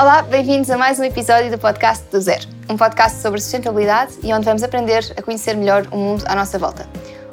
Olá, bem-vindos a mais um episódio do podcast do Zero, um podcast sobre sustentabilidade e onde vamos aprender a conhecer melhor o mundo à nossa volta.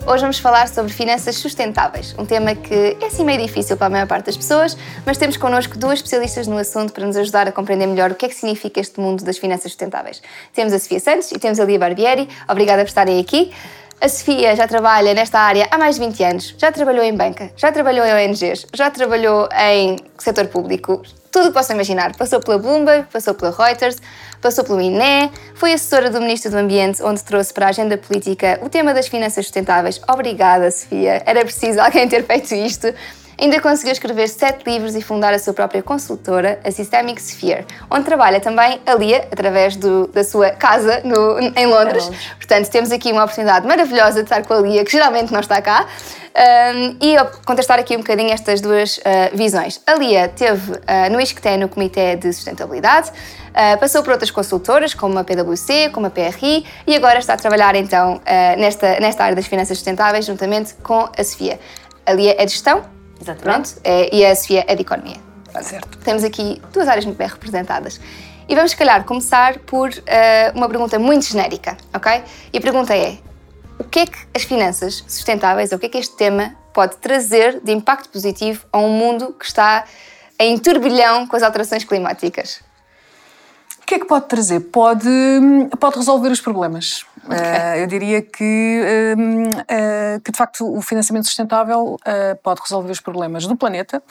Hoje vamos falar sobre finanças sustentáveis, um tema que é assim meio difícil para a maior parte das pessoas, mas temos connosco duas especialistas no assunto para nos ajudar a compreender melhor o que é que significa este mundo das finanças sustentáveis. Temos a Sofia Santos e temos a Lia Barbieri. Obrigada por estarem aqui. A Sofia já trabalha nesta área há mais de 20 anos, já trabalhou em banca, já trabalhou em ONGs, já trabalhou em setor público, tudo o que possam imaginar. Passou pela Bloomberg, passou pela Reuters, passou pelo INE, foi assessora do Ministro do Ambiente, onde trouxe para a agenda política o tema das finanças sustentáveis. Obrigada, Sofia. Era preciso alguém ter feito isto. Ainda conseguiu escrever sete livros e fundar a sua própria consultora, a Systemic Sphere, onde trabalha também a Lia, através do, da sua casa no, em Londres. É Portanto, temos aqui uma oportunidade maravilhosa de estar com a Lia, que geralmente não está cá, um, e contestar aqui um bocadinho estas duas uh, visões. A Lia teve uh, no ISCTE, no Comitê de Sustentabilidade, uh, passou por outras consultoras, como a PwC, como a PRI, e agora está a trabalhar então nesta, nesta área das finanças sustentáveis, juntamente com a Sofia. A Lia é de gestão, Exatamente. Pronto, é, e a Sofia é de economia. Certo. Temos aqui duas áreas muito bem representadas. E vamos, se calhar, começar por uh, uma pergunta muito genérica, ok? E a pergunta é: o que é que as finanças sustentáveis, ou o que é que este tema pode trazer de impacto positivo a um mundo que está em turbilhão com as alterações climáticas? O que é que pode trazer? Pode, pode resolver os problemas. Okay. Uh, eu diria que, uh, que, de facto, o financiamento sustentável pode resolver os problemas do planeta,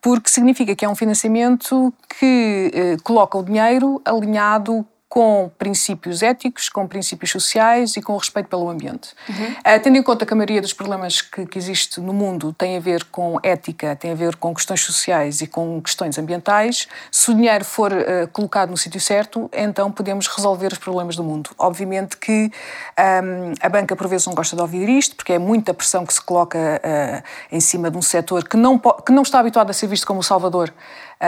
porque significa que é um financiamento que coloca o dinheiro alinhado com princípios éticos, com princípios sociais e com respeito pelo ambiente. Uhum. Uh, tendo em conta que a maioria dos problemas que, que existe no mundo tem a ver com ética, tem a ver com questões sociais e com questões ambientais, se o dinheiro for uh, colocado no sítio certo, então podemos resolver os problemas do mundo. Obviamente que um, a banca por vezes não gosta de ouvir isto, porque é muita pressão que se coloca uh, em cima de um setor que não, que não está habituado a ser visto como o salvador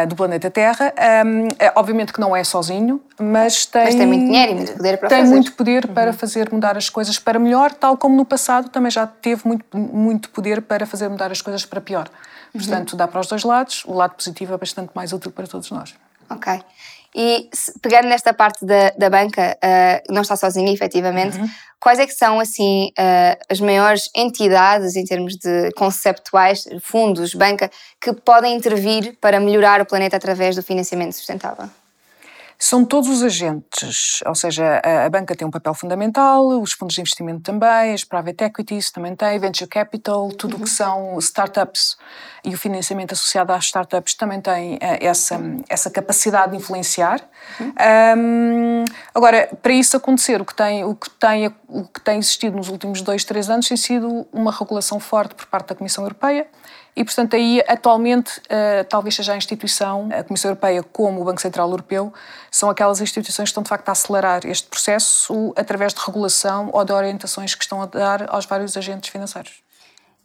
do planeta Terra. Um, é, obviamente que não é sozinho, mas tem, mas tem muito dinheiro e muito poder para tem fazer. Tem muito poder uhum. para fazer mudar as coisas para melhor, tal como no passado também já teve muito, muito poder para fazer mudar as coisas para pior. Uhum. Portanto, dá para os dois lados. O lado positivo é bastante mais útil para todos nós. Ok. E pegando nesta parte da, da banca, uh, não está sozinha, efetivamente, uhum. quais é que são, assim, uh, as maiores entidades em termos de conceptuais, fundos, banca, que podem intervir para melhorar o planeta através do financiamento sustentável? São todos os agentes, ou seja, a, a, banca tem um papel fundamental, os fundos de investimento também, as private equities também têm, venture capital, tudo o uhum. que são startups e o financiamento associado às startups também tem uh, essa, essa capacidade de influenciar. Uhum. Um, agora, para isso acontecer, o que, tem, o, que tem, o que tem existido nos últimos dois, três anos tem sido uma regulação forte por parte da Comissão Europeia, e, portanto, aí atualmente uh, talvez seja a instituição, a Comissão Europeia como o Banco Central Europeu, são aquelas instituições que estão de facto a acelerar este processo através de regulação ou de orientações que estão a dar aos vários agentes financeiros.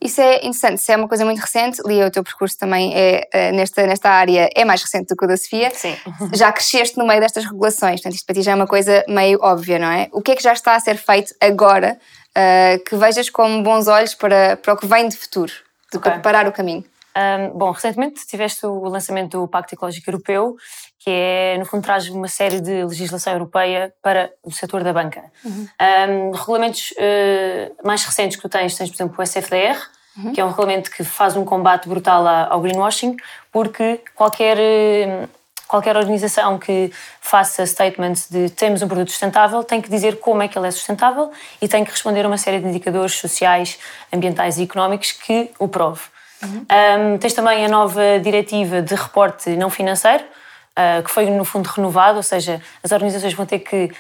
Isso é interessante, isso é uma coisa muito recente. Lia, o teu percurso também é, eh, nesta, nesta área é mais recente do que o da Sofia. Sim. Já cresceste no meio destas regulações, portanto, isto para ti já é uma coisa meio óbvia, não é? O que é que já está a ser feito agora uh, que vejas com bons olhos para, para o que vem de futuro? Okay. preparar o caminho? Um, bom, recentemente tiveste o lançamento do Pacto Ecológico Europeu, que é, no fundo, traz uma série de legislação europeia para o setor da banca. Uhum. Um, regulamentos uh, mais recentes que tu tens, tens, por exemplo, o SFDR, uhum. que é um regulamento que faz um combate brutal ao greenwashing, porque qualquer. Uh, qualquer organização que faça statements de temos um produto sustentável tem que dizer como é que ele é sustentável e tem que responder a uma série de indicadores sociais, ambientais e económicos que o prove. Uhum. Um, tens também a nova diretiva de reporte não financeiro, uh, que foi no fundo renovado, ou seja, as organizações vão ter que uh,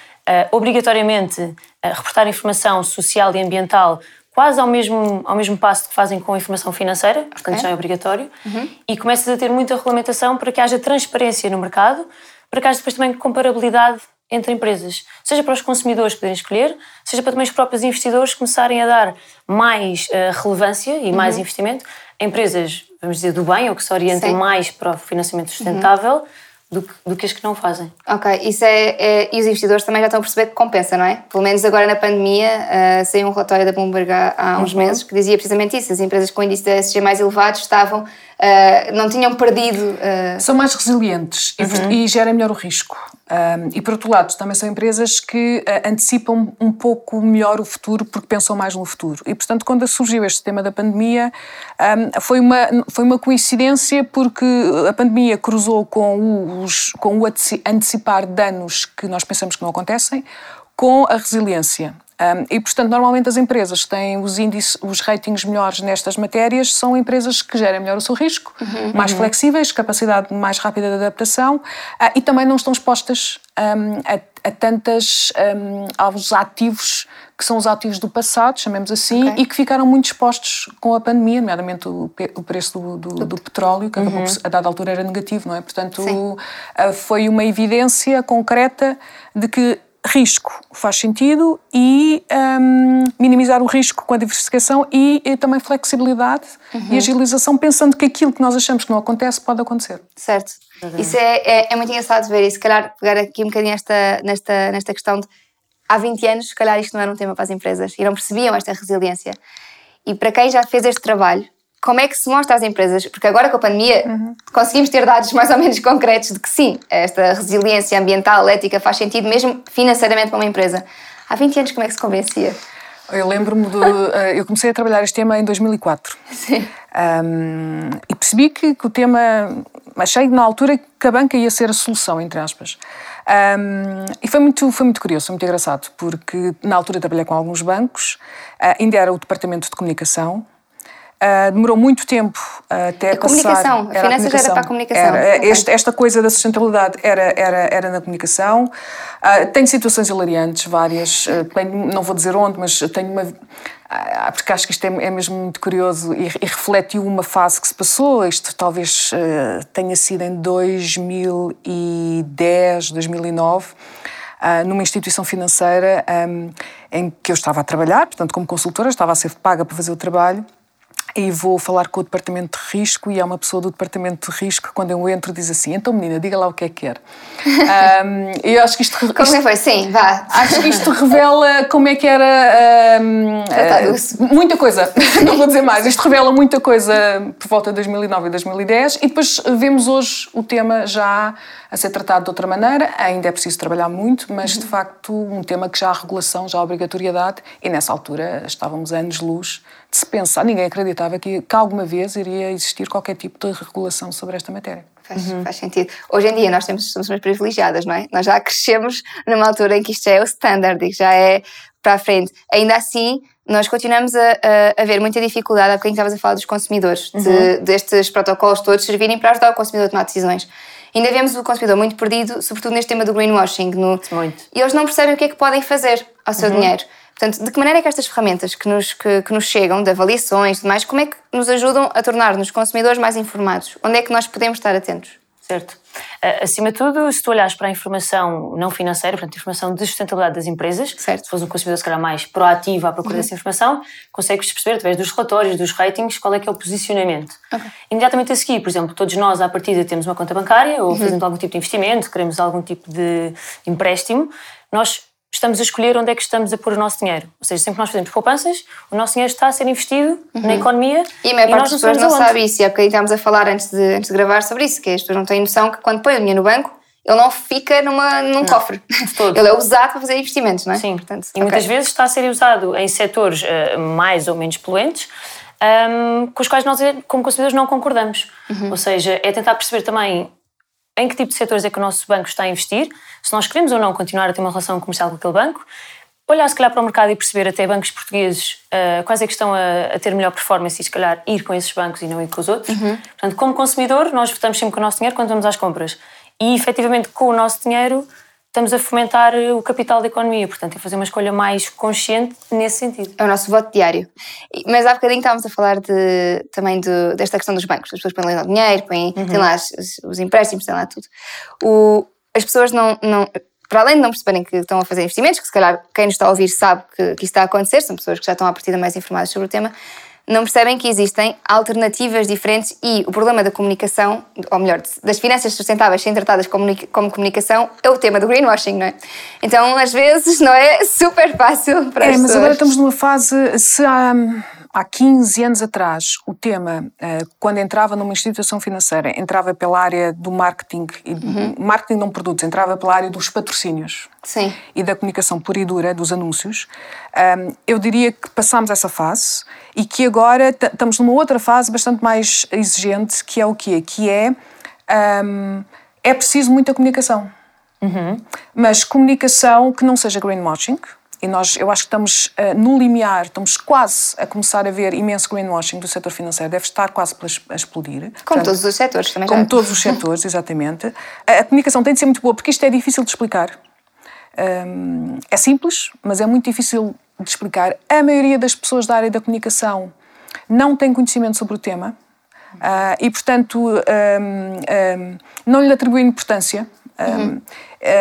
obrigatoriamente uh, reportar informação social e ambiental quase ao mesmo, ao mesmo passo que fazem com a informação financeira, portanto okay. já é obrigatório, uhum. e começas a ter muita regulamentação para que haja transparência no mercado, para que haja depois também comparabilidade entre empresas, seja para os consumidores poderem escolher, seja para também os próprios investidores começarem a dar mais uh, relevância e mais uhum. investimento a empresas, vamos dizer, do bem, ou que se orientem Sim. mais para o financiamento sustentável, uhum. Do que, do que as que não fazem. Ok, isso é, é, E os investidores também já estão a perceber que compensa, não é? Pelo menos agora na pandemia, uh, saiu um relatório da Bloomberg há, há uns uhum. meses que dizia precisamente isso: as empresas com índice de ESG mais elevados estavam. Uh, não tinham perdido. Uh... São mais resilientes uhum. e, e gerem melhor o risco. Um, e por outro lado, também são empresas que uh, antecipam um pouco melhor o futuro porque pensam mais no futuro. E portanto, quando surgiu este tema da pandemia, um, foi, uma, foi uma coincidência porque a pandemia cruzou com, os, com o antecipar danos que nós pensamos que não acontecem com a resiliência. Um, e, portanto, normalmente as empresas que têm os índices, os ratings melhores nestas matérias são empresas que gerem melhor o seu risco, uhum. mais uhum. flexíveis, capacidade mais rápida de adaptação uh, e também não estão expostas um, a, a, tantas um, aos ativos que são os ativos do passado, chamemos assim, okay. e que ficaram muito expostos com a pandemia, nomeadamente o, o preço do, do, do, petróleo, que uhum. a dada altura era negativo, não é? Portanto, uh, foi uma evidência concreta de que risco faz sentido e um, minimizar o risco com a diversificação e, e também flexibilidade uhum. e agilização, pensando que aquilo que nós achamos que não acontece pode acontecer. Certo. Uhum. Isso é, é, é, muito engraçado ver e se calhar pegar aqui um bocadinho esta, nesta, nesta questão de há 20 anos, se calhar isto não era um tema para as empresas e não percebiam esta resiliência. E para quem já fez este trabalho, como é que se mostra às empresas? Porque agora com a pandemia uhum. conseguimos ter dados mais ou menos concretos de que sim, esta resiliência ambiental, ética faz sentido mesmo financeiramente para uma empresa. Há 20 anos como é que se convencia? Eu lembro-me de. Eh, eu comecei a trabalhar este tema em 2004. Sim. Um, e percebi que, que, o tema. Achei na altura que a banca ia ser a solução, entre aspas. Um, e foi muito, foi muito curioso, foi muito engraçado, porque na altura trabalhei com alguns bancos, uh, ainda era o departamento de comunicação, Uh, demorou muito tempo uh, até a comunicação, a finanças era para a comunicação. Era, okay. este, esta coisa da sustentabilidade era, era, era na comunicação. Uh, tenho situações hilariantes, várias. Tenho, não vou dizer onde, mas tenho uma... porque acho que isto é, é mesmo muito curioso e, e, refletiu uma fase que se passou. Isto talvez tenha sido em 2010, 2009. Uh, numa instituição financeira um, em que eu estava a trabalhar, portanto, como consultora, estava a ser paga para fazer o trabalho e vou falar com o departamento de risco e há uma pessoa do departamento de risco que quando eu entro diz assim, então menina, diga lá o que é que quer. um, eu acho que isto... Como isto, é que foi? Sim, vá. Acho que isto revela como é que era... Um, uh, muita coisa, não vou dizer mais. Isto revela muita coisa por volta de 2009 e 2010 e depois vemos hoje o tema já a ser tratado de outra maneira. Ainda é preciso trabalhar muito, mas uhum. de facto um tema que já há regulação, já há obrigatoriedade e nessa altura estávamos anos-luz de se pensar, ninguém acreditava que, que alguma vez iria existir qualquer tipo de regulação sobre esta matéria. Faz, uhum. faz, sentido. Hoje em dia nós temos, somos mais privilegiadas, não é? Nós já crescemos numa altura em que isto é o standard e já é para a frente. Ainda assim, nós continuamos a, a, a ver muita dificuldade, há bocadinho estavas a falar dos consumidores, uhum. de, destes protocolos todos servirem para ajudar o consumidor a tomar decisões. Ainda vemos o consumidor muito perdido, sobretudo neste tema do greenwashing. No, muito. E eles não percebem o que é que podem fazer ao seu uhum. dinheiro. Portanto, de que maneira é que estas ferramentas que nos, que, que nos chegam, de avaliações e demais, como é que nos ajudam a tornar-nos consumidores mais informados? Onde é que nós podemos estar atentos? Certo. Acima de tudo, se tu olhares para a informação não financeira, portanto, a informação de sustentabilidade das empresas, certo. se fores um consumidor, se calhar, mais proativo à procura uhum. dessa informação, consegues perceber, através dos relatórios, dos ratings, qual é que é o posicionamento. Okay. Imediatamente a seguir, por exemplo, todos nós, à partida, temos uma conta bancária ou uhum. fazendo algum tipo de investimento, queremos algum tipo de empréstimo, nós estamos a escolher onde é que estamos a pôr o nosso dinheiro. Ou seja, sempre que nós fazemos poupanças, o nosso dinheiro está a ser investido uhum. na economia. E a maior parte das pessoas não sabe isso. E há bocadinho estávamos a falar antes de, antes de gravar sobre isso, que as pessoas não têm noção que quando põe o dinheiro no banco, ele não fica numa, num não, cofre. Ele é usado para fazer investimentos, não é? Sim. Portanto, e okay. muitas vezes está a ser usado em setores uh, mais ou menos poluentes, um, ehm, com os quais nós, como consumidores, não concordamos. Uhum. Ou seja, é tentar perceber também em que tipo de setores é que o nosso banco está a investir, se nós queremos ou não continuar a ter uma relação comercial com aquele banco, olhar se calhar para o mercado e perceber até bancos portugueses uh, quais é que estão a, a, ter melhor performance e se calhar ir com esses bancos e não ir com os outros. Uhum. Portanto, como consumidor, nós votamos sempre com o nosso dinheiro quando vamos às compras. E efetivamente com o nosso dinheiro estamos a fomentar o capital da economia, portanto, é fazer uma escolha mais consciente nesse sentido. É o nosso voto diário. Mas há bocadinho estávamos a falar de, também de, desta questão dos bancos. As pessoas põem lá o dinheiro, põem, uhum. têm lá os, os empréstimos, têm lá tudo. O, as pessoas não, não, para além de não perceberem que estão a fazer investimentos, que se calhar quem nos está a ouvir sabe que, que isso está a acontecer, são pessoas que já estão à partida mais informadas sobre o tema, não percebem que existem alternativas diferentes e o problema da comunicação, ou melhor, das finanças sustentáveis serem tratadas como, comunicação, é o tema do greenwashing, não é? Então, às vezes, não é super fácil para é, as mas pessoas. agora estamos numa fase, se há, há 15 anos atrás o tema, eh, quando entrava numa instituição financeira, entrava pela área do marketing, uhum. marketing não produtos, entrava pela área dos patrocínios. Sim. E da comunicação pura e dura, dos anúncios, eu diria que passámos essa fase e que agora estamos numa outra fase bastante mais exigente, que é o quê? Que é, é preciso muita comunicação. Uhum. Mas comunicação que não seja greenwashing, e nós, eu acho que estamos uh, no limiar, estamos quase a começar a ver imenso greenwashing do setor financeiro, deve estar quase a explodir. Como Portanto, todos os setores também Como já. todos os setores, exatamente. A, a, comunicação tem de ser muito boa, porque isto é difícil de explicar. Um, é simples, mas é muito difícil de explicar. A maioria das pessoas da área da comunicação não tem conhecimento sobre o tema uh, e, portanto, um, um, não lhe atribui importância. Uhum. Uh,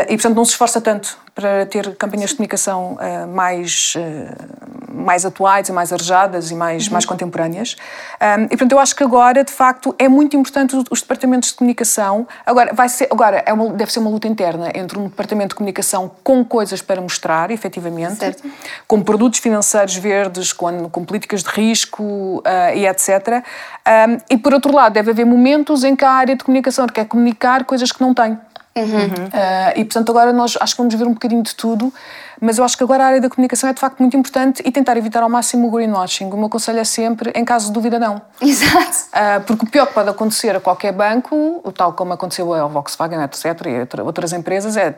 e, portanto, não se esforça tanto para ter campanhas de comunicação uh, mais, uh, mais atuais e mais arejadas e mais, uhum. mais contemporâneas. Um, e, portanto, eu acho que agora, de facto, é muito importante os departamentos de comunicação. Agora, vai ser, agora é uma, deve ser uma luta interna entre um departamento de comunicação com coisas para mostrar, efetivamente, certo. com produtos financeiros verdes, com, com políticas de risco uh, e etc. Um, e, por outro lado, deve haver momentos em que a área de comunicação quer comunicar coisas que não tem. Uhum. Uh, e portanto agora nós acho que vamos ver um bocadinho de tudo, mas eu acho que agora a área da comunicação é de facto muito importante e tentar evitar ao máximo o greenwashing. O meu conselho é sempre, em caso de dúvida, não. Exato. Uh, porque o pior que pode acontecer a qualquer banco, tal como aconteceu ao Volkswagen, etc., e outras empresas, é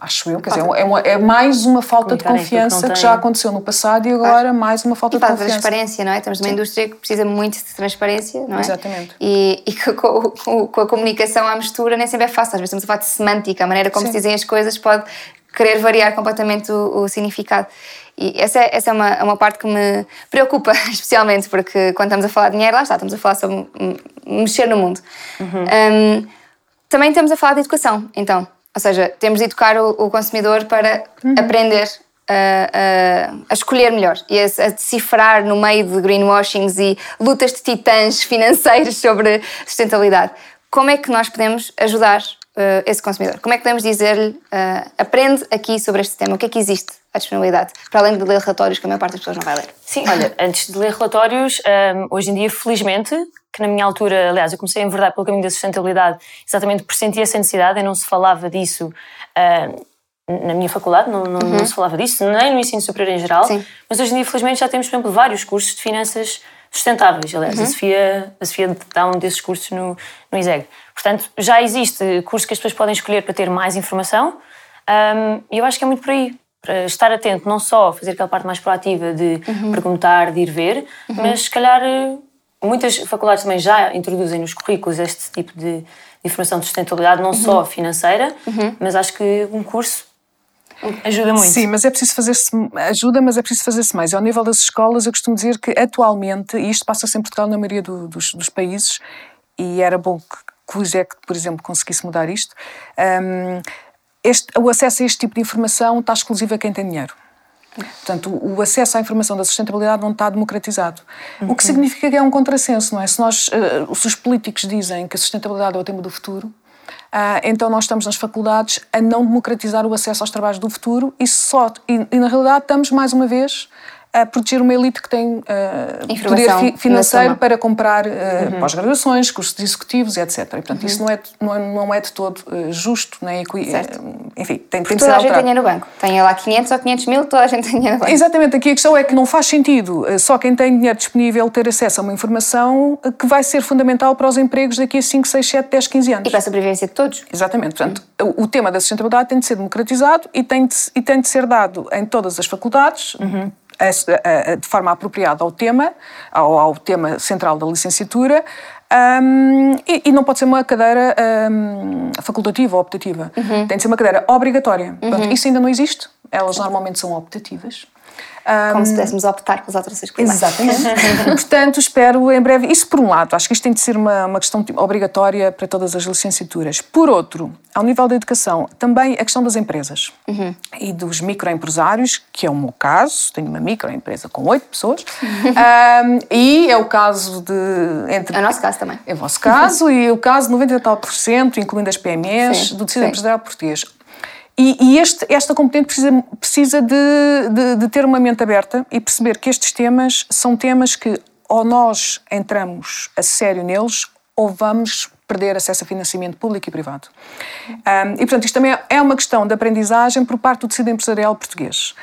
acho eu, quer dizer, é, uma, é mais uma falta de confiança que já aconteceu no passado e agora mais uma falta e de confiança. transparência, não é? Estamos numa Sim. indústria que precisa muito de transparência, não é? Exatamente. E, e com, com, com, a comunicação à mistura nem sempre é fácil, às vezes estamos a falar de semântica, a maneira como Sim. se dizem as coisas pode querer variar completamente o, o significado. E essa, é, essa é uma, uma parte que me preocupa, especialmente, porque quando estamos a falar de dinheiro, lá está, estamos a falar sobre mexer no mundo. Uhum. Um, também estamos a falar de educação, então. Ou seja, temos de educar o, o consumidor para uhum. aprender a, a, a, escolher melhor e a, a, decifrar no meio de greenwashings e lutas de titãs financeiros sobre sustentabilidade. Como é que nós podemos ajudar uh, esse consumidor? Como é que podemos dizer-lhe, uh, aprende aqui sobre este tema, o que é que existe à disponibilidade, para além de ler relatórios que a maior parte das pessoas não vai ler? Sim, olha, antes de ler relatórios, um, hoje em dia, felizmente, que na minha altura, aliás, eu comecei a enverdar pelo caminho da sustentabilidade exatamente por sentir essa necessidade, e não se falava disso uh, na minha faculdade, não, não, uhum. não, se falava disso, nem no ensino superior em geral, Sim. mas hoje em dia, felizmente, já temos, por exemplo, vários cursos de finanças sustentáveis. Aliás, uhum. a, Sofia, a Sofia dá um desses cursos no, no ISEG. Portanto, já existe curso que as pessoas podem escolher para ter mais informação um, e eu acho que é muito por aí. Para estar atento, não só fazer aquela parte mais proativa de uhum. perguntar, de ir ver, uhum. mas se calhar muitas faculdades também já introduzem nos currículos este tipo de, informação de sustentabilidade, não uhum. só financeira, uhum. mas acho que um curso ajuda muito. Sim, mas é preciso fazer-se, ajuda, mas é preciso fazer-se mais. Ao nível das escolas, eu costumo dizer que atualmente, e isto passa-se em Portugal na maioria do, dos, dos, países, e era bom que, que o ISEC, por exemplo, conseguisse mudar isto, um, este, o acesso a este tipo de informação está exclusivo a quem tem dinheiro. Portanto, o acesso à informação da sustentabilidade não está democratizado. Uhum. O que significa que é um contrassenso, não é? Se, nós, uh, se os políticos dizem que a sustentabilidade é o tema do futuro, uh, então nós estamos nas faculdades a não democratizar o acesso aos trabalhos do futuro e, só, e, e na realidade estamos, mais uma vez, a proteger uma elite que tem uh, poder fi financeiro para comprar uh, uhum. pós-graduações, cursos executivos, etc. E, portanto, uhum. isso não é, não é, não é de todo uh, justo, nem certo. enfim, tem, de ser Toda a gente tem dinheiro no banco. Tem lá 500 ou 500 mil, toda a gente tem dinheiro no banco. Exatamente. Aqui a questão é que não faz sentido só quem tem dinheiro disponível ter acesso a uma informação que vai ser fundamental para os empregos daqui a 5, 6, 7, 10, 15 anos. E para a sobrevivência de todos. Exatamente. Portanto, uhum. o, o, tema da sustentabilidade tem de ser democratizado e tem de, e tem de ser dado em todas as faculdades uhum de forma apropriada ao tema, ao, ao tema central da licenciatura, um, e, e, não pode ser uma cadeira um, facultativa ou optativa. Uhum. Tem de ser uma cadeira obrigatória. Uhum. Portanto, isso ainda não existe. Elas normalmente são optativas. Como se pudéssemos optar pelas alterações climáticas. Exatamente. Portanto, espero em breve. Isso por um lado, acho que isto tem de ser uma, uma questão obrigatória para todas as licenciaturas. Por outro, ao nível da educação, também a questão das empresas uhum. e dos microempresários, que é o meu caso, tenho uma microempresa com oito pessoas, um, e é o caso de. Entre, é o nosso caso também. É o vosso caso, e o caso de 90 tal por cento, incluindo as PMEs, sim, do tecido sim. empresarial português. E, e este, esta competente precisa, precisa de, de, de ter uma mente aberta e perceber que estes temas são temas que ou nós entramos a sério neles ou vamos perder acesso a financiamento público e privado. Um, e, portanto, isto também é uma questão de aprendizagem por parte do tecido empresarial português.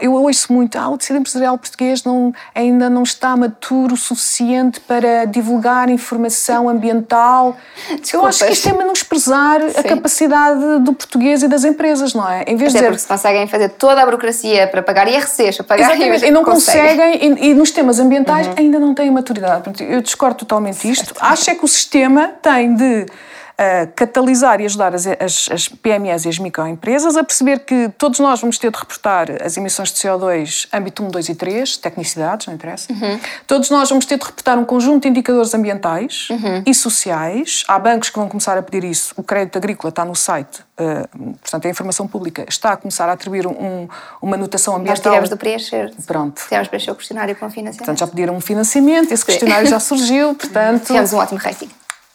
Eu ouço muito, ah, o tecido empresarial português não, ainda não está maturo o suficiente para divulgar informação ambiental. Desculpas. Eu acho que isto é menosprezar Sim. a capacidade do português e das empresas, não é? Em vez Até de porque se conseguem fazer toda a burocracia para pagar IRCs, para pagar Exatamente, e não conseguem, conseguem e, e, nos temas ambientais uhum. ainda não têm maturidade. Eu discordo totalmente isto. Acho é que o sistema tem de uh, catalisar e ajudar as, as, as, PMEs e as microempresas a perceber que todos nós vamos ter de reportar as emissões de CO2 âmbito 1, 2 e 3, tecnicidades, não interessa. Uhum. Todos nós vamos ter de reportar um conjunto de indicadores ambientais uhum. e sociais. Há bancos que vão começar a pedir isso. O crédito agrícola está no site, uh, portanto, a informação pública está a começar a atribuir um, uma notação ambiental. Nós tivemos de preencher. Pronto. Tivemos de preencher o questionário com financiamento. Portanto, já pediram um financiamento, esse questionário já surgiu, portanto... Tivemos um ótimo rating.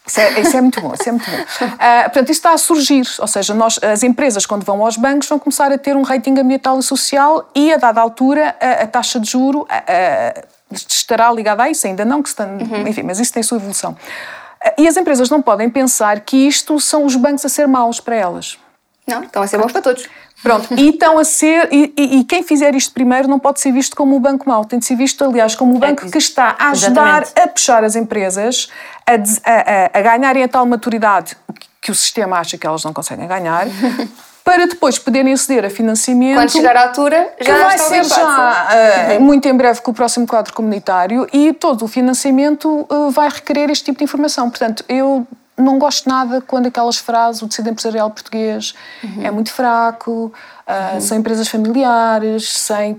Isso é, isso é, muito bom, isso é muito bom. Uh, portanto, isso está a surgir, ou seja, nós, as empresas, quando vão aos bancos, vão começar a ter um rating ambiental e social e, a dada altura, a, a taxa de juro a, a, estará ligada a isso, ainda não que está, uhum. enfim, mas isso tem sua evolução. E as empresas não podem pensar que isto são os bancos a ser maus para elas. Não, estão a ser bons para todos. Pronto, e estão a ser, e, e, e, quem fizer isto primeiro não pode ser visto como o banco mau, tem de ser visto, aliás, como o banco é, que está a ajudar exatamente. a puxar as empresas a, a, a ganharem a tal maturidade que o sistema acha que elas não conseguem ganhar. para depois poderem aceder a financiamento. Quando chegar à altura, já que vai ser já uh, muito em breve com o próximo quadro comunitário e todo o financiamento uh, vai requerer este tipo de informação. Portanto, eu não gosto nada quando aquelas frases, o tecido empresarial português uhum. é muito fraco, uh, uhum. são empresas familiares, sem.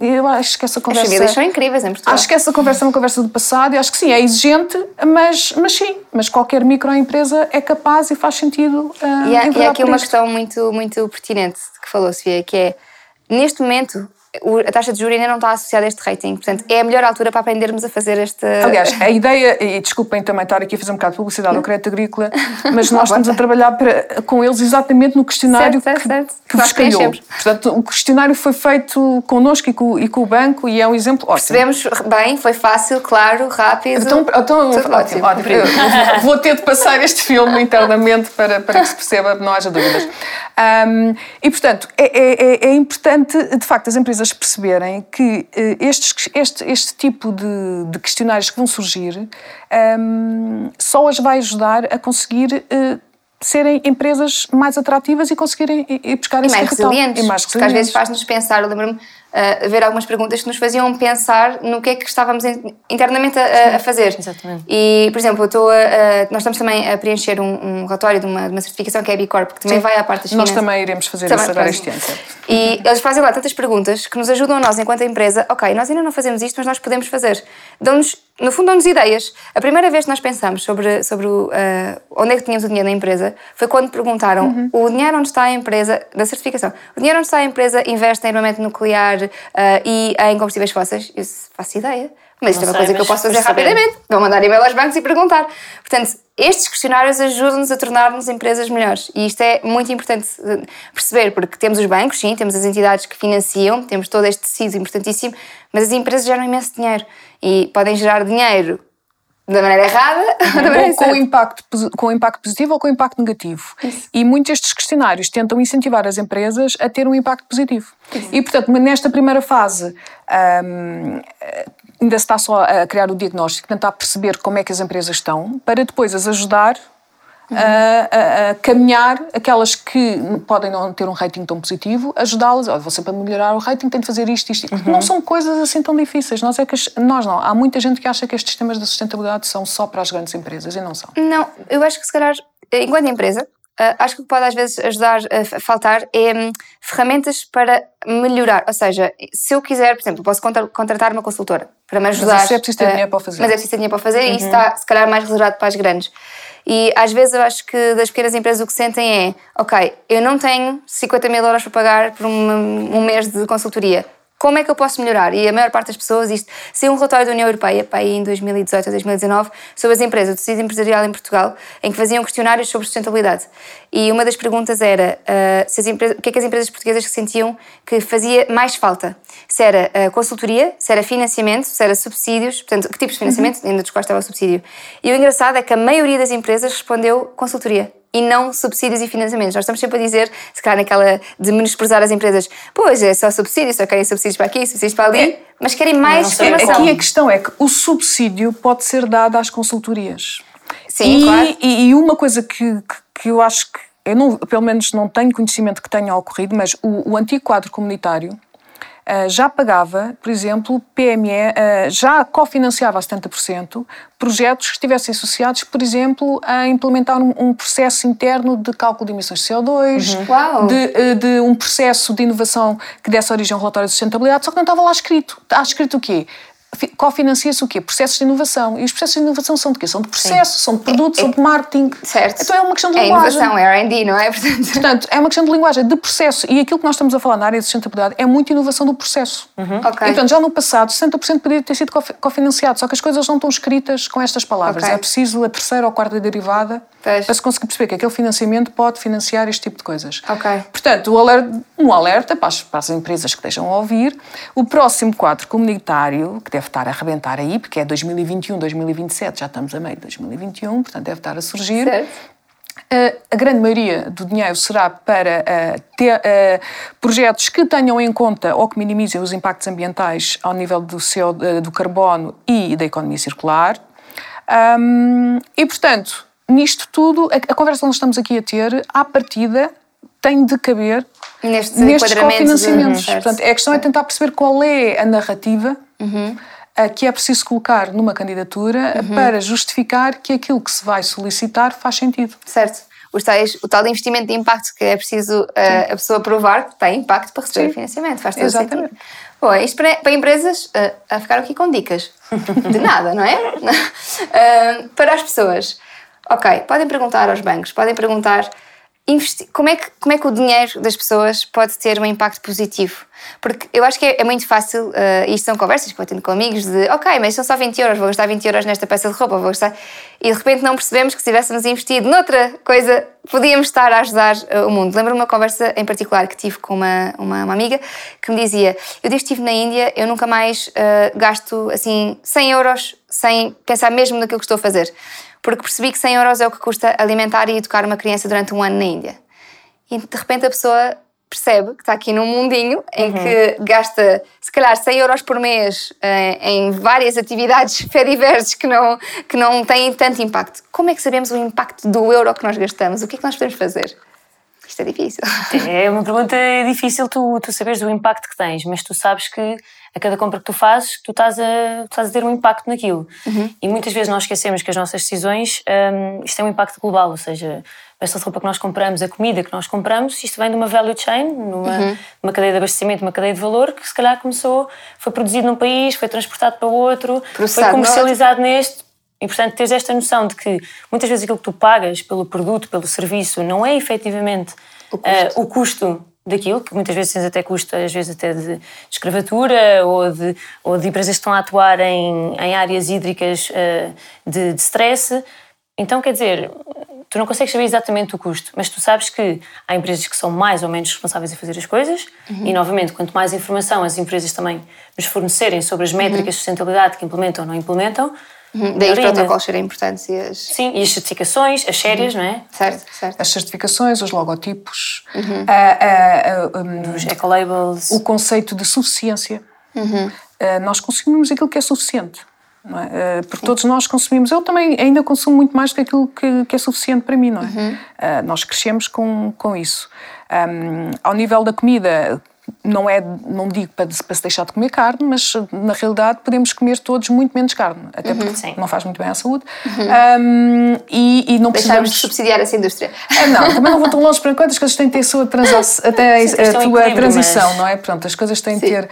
Eu acho que essa conversa. As famílias são incríveis em Portugal. Acho que essa conversa é uma conversa do passado e acho que sim, é exigente, mas, mas sim, mas qualquer microempresa é capaz e faz sentido. Uh, e, há, e há aqui uma questão muito, muito pertinente que falou, Sofia, que é neste momento a taxa de juros ainda não está associada a este rating. Portanto, é a melhor altura para aprendermos a fazer este. Aliás, a ideia, e desculpem também estar aqui a fazer um bocado de publicidade ao crédito agrícola, mas nós estamos a trabalhar para, com eles exatamente no questionário certo, certo, certo. que, que vos calhou. Portanto, o questionário foi feito connosco e com, e com o banco e é um exemplo ótimo. Percebemos bem, foi fácil, claro, rápido. Então, então ótimo, ótimo. ótimo. Vou ter de passar este filme internamente para, para que se perceba, não haja dúvidas. Um, e, portanto, é, é, é, é importante, de facto, as empresas perceberem que uh, estes, este, este tipo de, de, questionários que vão surgir um, só as vai ajudar a conseguir. Uh, serem empresas mais atrativas e conseguirem e buscar e mais resilientes, e mais resilientes. Porque às vezes faz-nos pensar, eu lembro-me uh, ver algumas perguntas que nos faziam pensar no que é que estávamos internamente a, a fazer. Exatamente. E, por exemplo, estou a, a, nós estamos também a preencher um, um relatório de uma, de uma, certificação que é a B Corp, que também Sim. vai à parte das Nós também iremos fazer também, isso agora este ano. E eles fazem lá tantas perguntas que nos ajudam a nós, enquanto empresa, ok, nós ainda não fazemos isto, mas nós podemos fazer. Dão-nos, no fundo, dão-nos ideias. A primeira vez que nós pensamos sobre, sobre uh, onde é que tínhamos o dinheiro na empresa foi quando perguntaram uhum. o dinheiro onde está a empresa, da certificação, o dinheiro onde está a empresa investe em armamento nuclear, uh, e em combustíveis fósseis, eu faço ideia. Mas isto é uma coisa que eu posso fazer rapidamente. Vou mandar e-mail aos bancos e perguntar. Portanto, estes questionários ajudam-nos a tornar-nos empresas melhores. E isto é muito importante perceber, porque temos os bancos, sim, temos as entidades que financiam, temos todo este tecido importantíssimo, mas as empresas geram imenso dinheiro. E podem gerar dinheiro da maneira errada ou da maneira com, impacto, com impacto positivo ou com impacto negativo. Isso. E muitos destes questionários tentam incentivar as empresas a ter um impacto positivo. Isso. E, portanto, nesta primeira fase, um, ainda se está só a criar o diagnóstico, tentar perceber como é que as empresas estão, para depois as ajudar uhum. a, a, a, caminhar aquelas que podem não ter um rating tão positivo, ajudá-las. Oh, você para melhorar o rating tem de fazer isto, isto. Uhum. Não são coisas assim tão difíceis. Nós, é que, nós não. Há muita gente que acha que estes sistemas de sustentabilidade são só para as grandes empresas e não são. Não, eu acho que se calhar, enquanto empresa, uh, acho que o que pode às vezes ajudar a faltar é um, ferramentas para melhorar. Ou seja, se eu quiser, por exemplo, posso contratar uma consultora para me ajudar. Mas isso é preciso ter uh, dinheiro para fazer. Mas é preciso ter dinheiro para fazer uhum. e isso está, se calhar, mais reservado para as grandes. E às vezes eu acho que das pequenas empresas o que sentem é: ok, eu não tenho 50 mil euros para pagar por um, um mês de consultoria como é que eu posso melhorar? E a maior parte das pessoas, isto, se um relatório da União Europeia, para aí em 2018 ou 2019, sobre as empresas, o tecido empresarial em Portugal, em que faziam questionários sobre sustentabilidade. E uma das perguntas era uh, as empresas, o que é que as empresas portuguesas sentiam que fazia mais falta. Se era uh, consultoria, se era financiamento, se era subsídios, portanto, que tipos de financiamento, uhum. ainda dos quais estava o subsídio. E o engraçado é que a maioria das empresas respondeu consultoria e não subsídios e financiamentos. Nós estamos sempre a dizer, se calhar naquela de menosprezar as empresas, pois é só subsídios, só querem subsídios para aqui, subsídios para ali, é. mas querem mais informação. Aqui a questão é que o subsídio pode ser dado às consultorias. Sim, e, claro. E, e uma coisa que, que eu acho que, eu não, pelo menos não tenho conhecimento que tenha ocorrido, mas o, o antigo quadro comunitário já pagava, por exemplo, PME, eh, já cofinanciava a 70% projetos que estivessem associados, por exemplo, a implementar um, processo interno de cálculo de emissões de CO2, uhum. de, eh, de, um processo de inovação que desse origem a um relatório de sustentabilidade, só que não estava lá escrito. Está escrito o quê? Cofinancia-se o quê? Processos de inovação. E os processos de inovação são de quê? São de processo, Sim. são de produto, é, são de marketing. Certo. Então é uma questão de é linguagem. É inovação, é R&D, não é? Portanto... Portanto, é uma questão de linguagem, de processo. E aquilo que nós estamos a falar na área de sustentabilidade é muito inovação do processo. Uhum. Okay. E, portanto, já no passado, 60% poderia ter sido cofinanciado, só que as coisas não estão escritas com estas palavras. Okay. É preciso a terceira ou quarta derivada para se conseguir perceber que aquele financiamento pode financiar este tipo de coisas. Ok. Portanto, alerta, um alerta para as, para as, empresas que estejam a ouvir. O próximo quadro comunitário, que deve estar a arrebentar aí, porque é 2021, 2027, já estamos a meio de 2021, portanto deve estar a surgir. Certo. Uh, a grande maioria do dinheiro será para uh, ter, uh, projetos que tenham em conta ou que minimizem os impactos ambientais ao nível do, CO, do carbono e da economia circular. Um, e, portanto, nisto tudo, a, a, conversa que nós estamos aqui a ter, à partida, tem de caber Neste nestes cofinanciamentos. Portanto, a questão é tentar perceber qual é a narrativa uhum. que é preciso colocar numa candidatura uhum. para justificar que aquilo que se vai solicitar faz sentido. Certo. Tais, o tal investimento de impacto que é preciso uh, a pessoa provar que tem impacto para receber Sim. financiamento. Faz todo Exatamente. sentido. Bom, isto para, para empresas, uh, a ficar aqui com dicas. De nada, não é? uh, para as pessoas Ok, podem perguntar aos bancos, podem perguntar como é, que, como é que o dinheiro das pessoas pode ter um impacto positivo? Porque eu acho que é, é muito fácil, uh, isto são conversas que eu tendo com amigos, de ok, mas são só 20 euros, vou gastar 20 euros nesta peça de roupa, vou gastar. E de repente não percebemos que se tivéssemos investido noutra coisa, podíamos estar a ajudar uh, o mundo. Lembro-me uma conversa em particular que tive com uma, uma, uma, amiga que me dizia: Eu desde estive na Índia, eu nunca mais uh, gasto assim 100 euros sem pensar mesmo naquilo que estou a fazer porque percebi que 100 euros é o que custa alimentar e educar uma criança durante um ano na Índia. E de repente a pessoa percebe que está aqui num mundinho em uhum. que gasta, se calhar, 100 euros por mês eh, em várias atividades fediverses que não, que não têm tanto impacto. Como é que sabemos o impacto do euro que nós gastamos? O que é que nós podemos fazer? Isto é difícil. É uma pergunta difícil tu, tu saberes do impacto que tens, mas tu sabes que a cada compra que tu fazes, tu estás a, tu estás a ter um impacto naquilo. Uhum. E muitas vezes nós esquecemos que as nossas decisões, um, isto tem um impacto global, ou seja, esta roupa que nós compramos, a comida que nós compramos, isto vem de uma value chain, numa, uhum. uma cadeia de abastecimento, uma cadeia de valor, que se calhar começou, foi produzido num país, foi transportado para outro, Processado foi comercializado neste. E, portanto, tens esta noção de que muitas vezes aquilo que tu pagas pelo produto, pelo serviço, não é efetivamente o custo, uh, o custo daquilo, que muitas vezes tens até custo, às vezes até de, escravatura ou de, ou de empresas que estão a atuar em, em áreas hídricas uh, de, de stress. Então, quer dizer, tu não consegues saber exatamente o custo, mas tu sabes que há empresas que são mais ou menos responsáveis em fazer as coisas uhum. e, novamente, quanto mais informação as empresas também nos fornecerem sobre as métricas uhum. de sustentabilidade que implementam ou não implementam, Uhum. Daí os protocolos serem importantes e as... Sim, e as certificações, as sérias, uhum. não é? Certo, certo. As certificações, os logotipos, uhum. a, a, a, um, os ecolabels. O conceito de suficiência. Uhum. Uh, nós consumimos aquilo que é suficiente. Não é? Uh, porque todos nós consumimos. Eu também ainda consumo muito mais do que aquilo que, que é suficiente para mim, não é? Uhum. Uh, nós crescemos com, com isso. Um, ao nível da comida, não é, não digo para, para se deixar de comer carne, mas na realidade podemos comer todos muito menos carne, até Uhum. porque não faz muito bem à saúde. Um, e, e não Deixarmos precisamos de subsidiar essa indústria. é, não, também não vou tão longe para enquanto as coisas têm de ter a sua transa- até Sim, a, tua equilíbrio, transição, mas- não é? Pronto, as coisas têm de Sim. ter.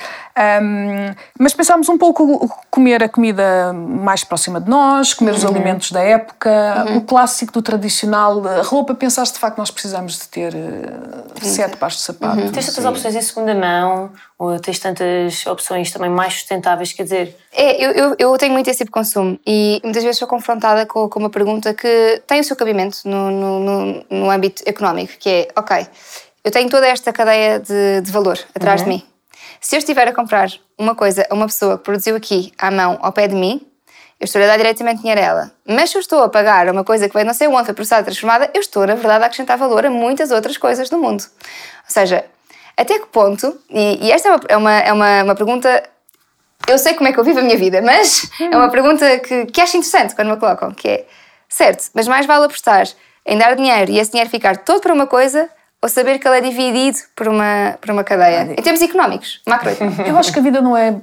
hum, mas pensámos um pouco comer a comida mais próxima de nós, comer Uhum. os alimentos da época, o clássico do tradicional, a roupa, pensar de facto nós precisamos de ter eh, sete pares de sapato. Uhum. Tens tantas opções em segunda mão, ou tens tantas opções também mais sustentáveis, quer dizer, É, eu, eu, eu tenho muito esse tipo de consumo e muitas vezes sou confrontada com, com uma pergunta que tem o seu cabimento no, no, no, âmbito económico, que é, ok, eu tenho toda esta cadeia de, de valor atrás de mim. Se eu estiver a comprar uma coisa a uma pessoa que produziu aqui à mão, ao pé de mim, eu estou a dar diretamente dinheiro a ela. Mas se eu estou a pagar uma coisa que vai não sei onde, foi processada, transformada, eu estou, na verdade, a acrescentar valor a muitas outras coisas do mundo. Ou seja, até que ponto, e, e esta é uma, é uma, é uma, uma pergunta eu sei como é que eu vivo a minha vida, mas é uma pergunta que, que acho interessante quando me colocam, que é, certo, mas mais vale apostar em dar dinheiro e esse dinheiro ficar todo para uma coisa ou saber que ele é dividido por uma, por uma cadeia, em termos económicos, macroeconómicos. Eu acho que a vida não é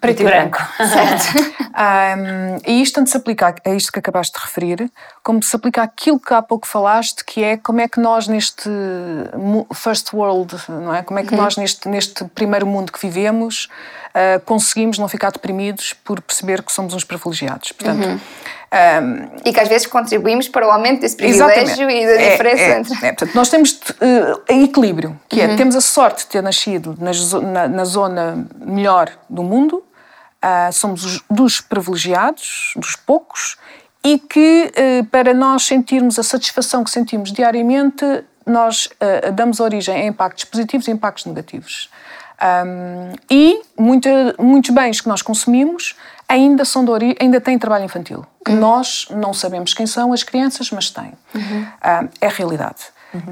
preto e branco. Certo. Um, e isto tanto se aplica a isto que acabaste de referir, como se aplica àquilo que há pouco falaste, que é como é que nós neste first world, não é? Como é que nós neste, neste primeiro mundo que vivemos uh, conseguimos não ficar deprimidos por perceber que somos uns privilegiados. Portanto, um, E que às vezes contribuímos para o aumento desse privilégio e da É, diferença é, entre... é. Portanto, nós temos uh, equilíbrio, que Uhum. é, temos a sorte de ter nascido na, na- na zona melhor do mundo, ah, somos os, dos privilegiados, dos poucos, e que uh, para nós sentirmos a satisfação que sentimos diariamente, nós uh, damos origem a impactos positivos e impactos negativos. Um, e muita, muitos bens que nós consumimos ainda são de ainda têm trabalho infantil, que nós não sabemos quem são as crianças, mas têm. Ah, é a realidade.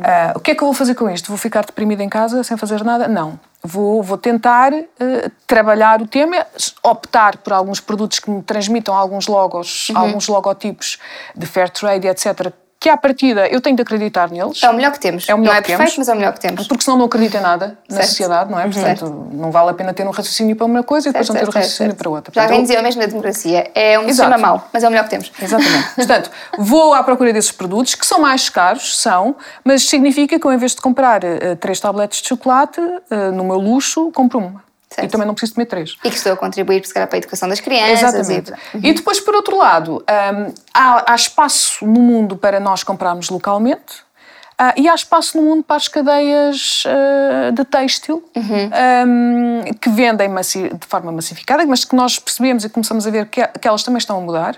Ah, o que é que eu vou fazer com isto? Vou ficar deprimida em casa sem fazer nada? Não. Vou, vou tentar eh, trabalhar o tema, optar por alguns produtos que me transmitam alguns logos, alguns logotipos de fair trade, etc., que à partida eu tenho de acreditar neles. É o melhor que temos. É o melhor não é que perfeito, temos. mas é o melhor que temos. Porque senão não acredito em nada na Certo. sociedade, não é? Portanto, não vale a pena ter um raciocínio para uma coisa e depois Certo, não ter um certo, raciocínio certo. para outra. Já Portanto, alguém eu- dizia mesmo da democracia. É um sistema mau, mas é o melhor que temos. Exatamente. Portanto, vou à procura desses produtos, que são mais caros, são, mas significa que eu, em vez de comprar eh, três tabletes de chocolate, eh, no meu luxo, compro uma. Certo. E também não preciso comer três. E que estou a contribuir, se calhar, para a educação das crianças. Exatamente. E... E depois, por outro lado, hum, há, há espaço no mundo para nós comprarmos localmente. Ah, e há espaço no mundo para as cadeias ah, de têxtil hum, que vendem de forma massificada, mas que nós percebemos e começamos a ver que, que elas também estão a mudar.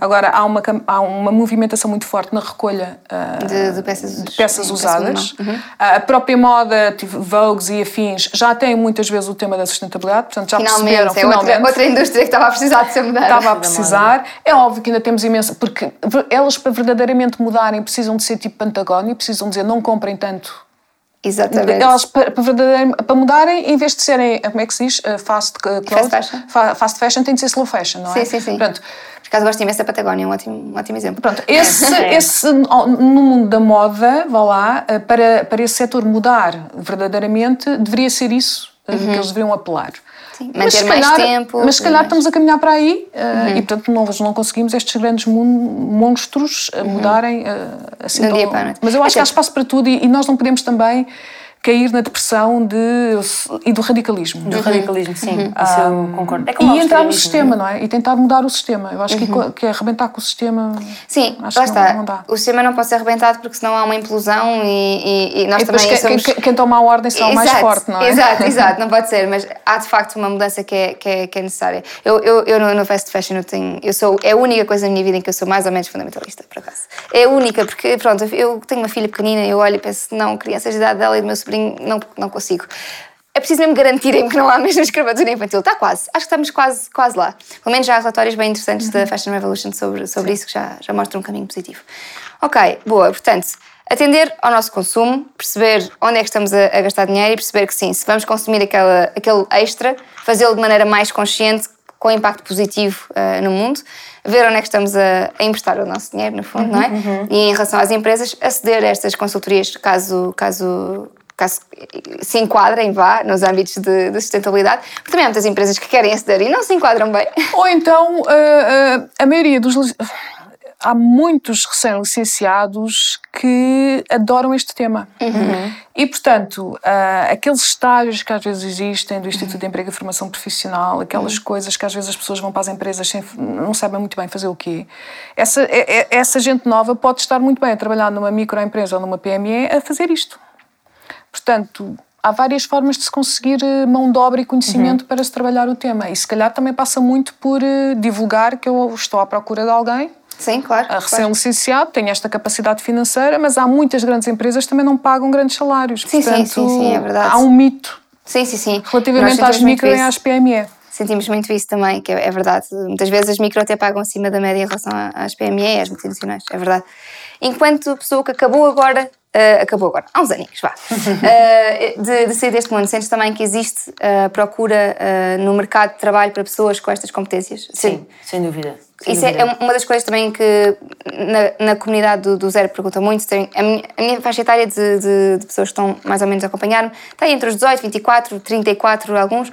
Agora, há uma, há uma movimentação muito forte na recolha ah, De, de peças, de peças usadas. Uhum. A própria moda, tipo Vogues e afins, já tem muitas vezes o tema da sustentabilidade, portanto já perceberam Finalmente, é outra, finalmente outra indústria que estava a precisar de ser mudada. estava a precisar. É óbvio que ainda temos imensa. Porque elas, para verdadeiramente mudarem, precisam de ser tipo Pantagónia, precisam dizer não comprem tanto. Exatamente. Elas, para, para, mudarem, em vez de serem, como é que se diz? Uh, Fast clothes, fashion. fa- fast fashion, tem de ser slow fashion, não é? Sim, sim, sim. Pronto, Por acaso gosto imenso da Patagónia, um ótimo, um ótimo exemplo. Pronto, esse, É. esse, no mundo da moda, vá lá, eh, para, para esse setor mudar verdadeiramente, deveria ser isso eh, que eles deveriam apelar. Sim, Mas manter mais calhar- tempo, Mas se calhar mais. estamos a caminhar para aí eh, e, portanto, não, não conseguimos estes grandes mon- monstros a mudarem eh, assim um tão- dia para a noite. Mas eu acho que há Até- espaço para tudo e, e nós não podemos também cair na depressão de, e do radicalismo. Do radicalismo, sim. Uhum. Isso eu concordo. É E entrar no sistema, não é? E tentar mudar o sistema. Eu acho que, que é arrebentar com o sistema. Sim, Acho lá que está. não- o sistema não pode ser arrebentado porque senão há uma implosão e, e- e nós E também quem, somos... quem, quem toma a ordem será o mais forte, não é? Exato, exato, não pode ser, mas há de facto uma mudança que é, que é, que é necessária. Eu, eu, eu no, no fast fashion eu tenho, eu sou, é a única coisa na minha vida em que eu sou mais ou menos fundamentalista, por acaso. É a única, porque pronto, eu tenho uma filha pequenina e eu olho e penso, não, crianças da idade dela e do meu sobrinho, não, não consigo. É preciso mesmo garantirem que não há mesmo escravatura infantil. Está quase. Acho que estamos quase, quase lá. Pelo menos já há relatórios bem interessantes da Fashion Revolution sobre, sobre isso que já, já mostram um caminho positivo. Ok, boa. Portanto, atender ao nosso consumo, perceber onde é que estamos a, a gastar dinheiro e perceber que sim, se vamos consumir aquela, aquele extra, fazê-lo de maneira mais consciente, com impacto positivo eh, no mundo, ver onde é que estamos a, a emprestar o nosso dinheiro, no fundo, não é? E em relação às empresas, aceder a estas consultorias caso, caso caso se enquadrem, vá, nos âmbitos de, de, sustentabilidade, porque também há muitas empresas que querem aceder e não se enquadram bem. Ou então, a, a, a maioria dos há muitos recém-licenciados que adoram este tema. Uhum. E, portanto, uh, aqueles estágios que às vezes existem do Instituto uhum. de Emprego e Formação Profissional, aquelas uhum. coisas que às vezes as pessoas vão para as empresas sem, não sabem muito bem fazer o quê, essa, é, é, essa gente nova pode estar muito bem a trabalhar numa microempresa ou numa PME a fazer isto. Portanto, há várias formas de se conseguir eh, mão de obra e conhecimento uhum. para se trabalhar o tema. E se calhar também passa muito por uh, divulgar que eu estou à procura de alguém Sim, claro. A recém-licenciado tem esta capacidade financeira, mas há muitas grandes empresas que também não pagam grandes salários. Sim, Portanto, sim, sim, sim, é verdade. Há um mito. Sim, sim, sim. Relativamente às micro e às PME. Sentimos muito isso também, que é, é, verdade. Muitas vezes as micro até pagam acima da média em relação às PME e às multinacionais, é verdade. Enquanto pessoa que acabou agora Uh, acabou agora, há uns aninhos, vá, uh, de, de, sair deste mundo. Sentes também que existe uh, procura no mercado de trabalho para pessoas com estas competências? Sim, Sim sem dúvida. Sem Isso é, dúvida. é uma das coisas também que na, na comunidade do, do, Zero perguntam muito. Tem, a, minha, a minha faixa etária de, de, de, pessoas que estão mais ou menos a acompanhar-me está entre os 18, 24, 34, alguns.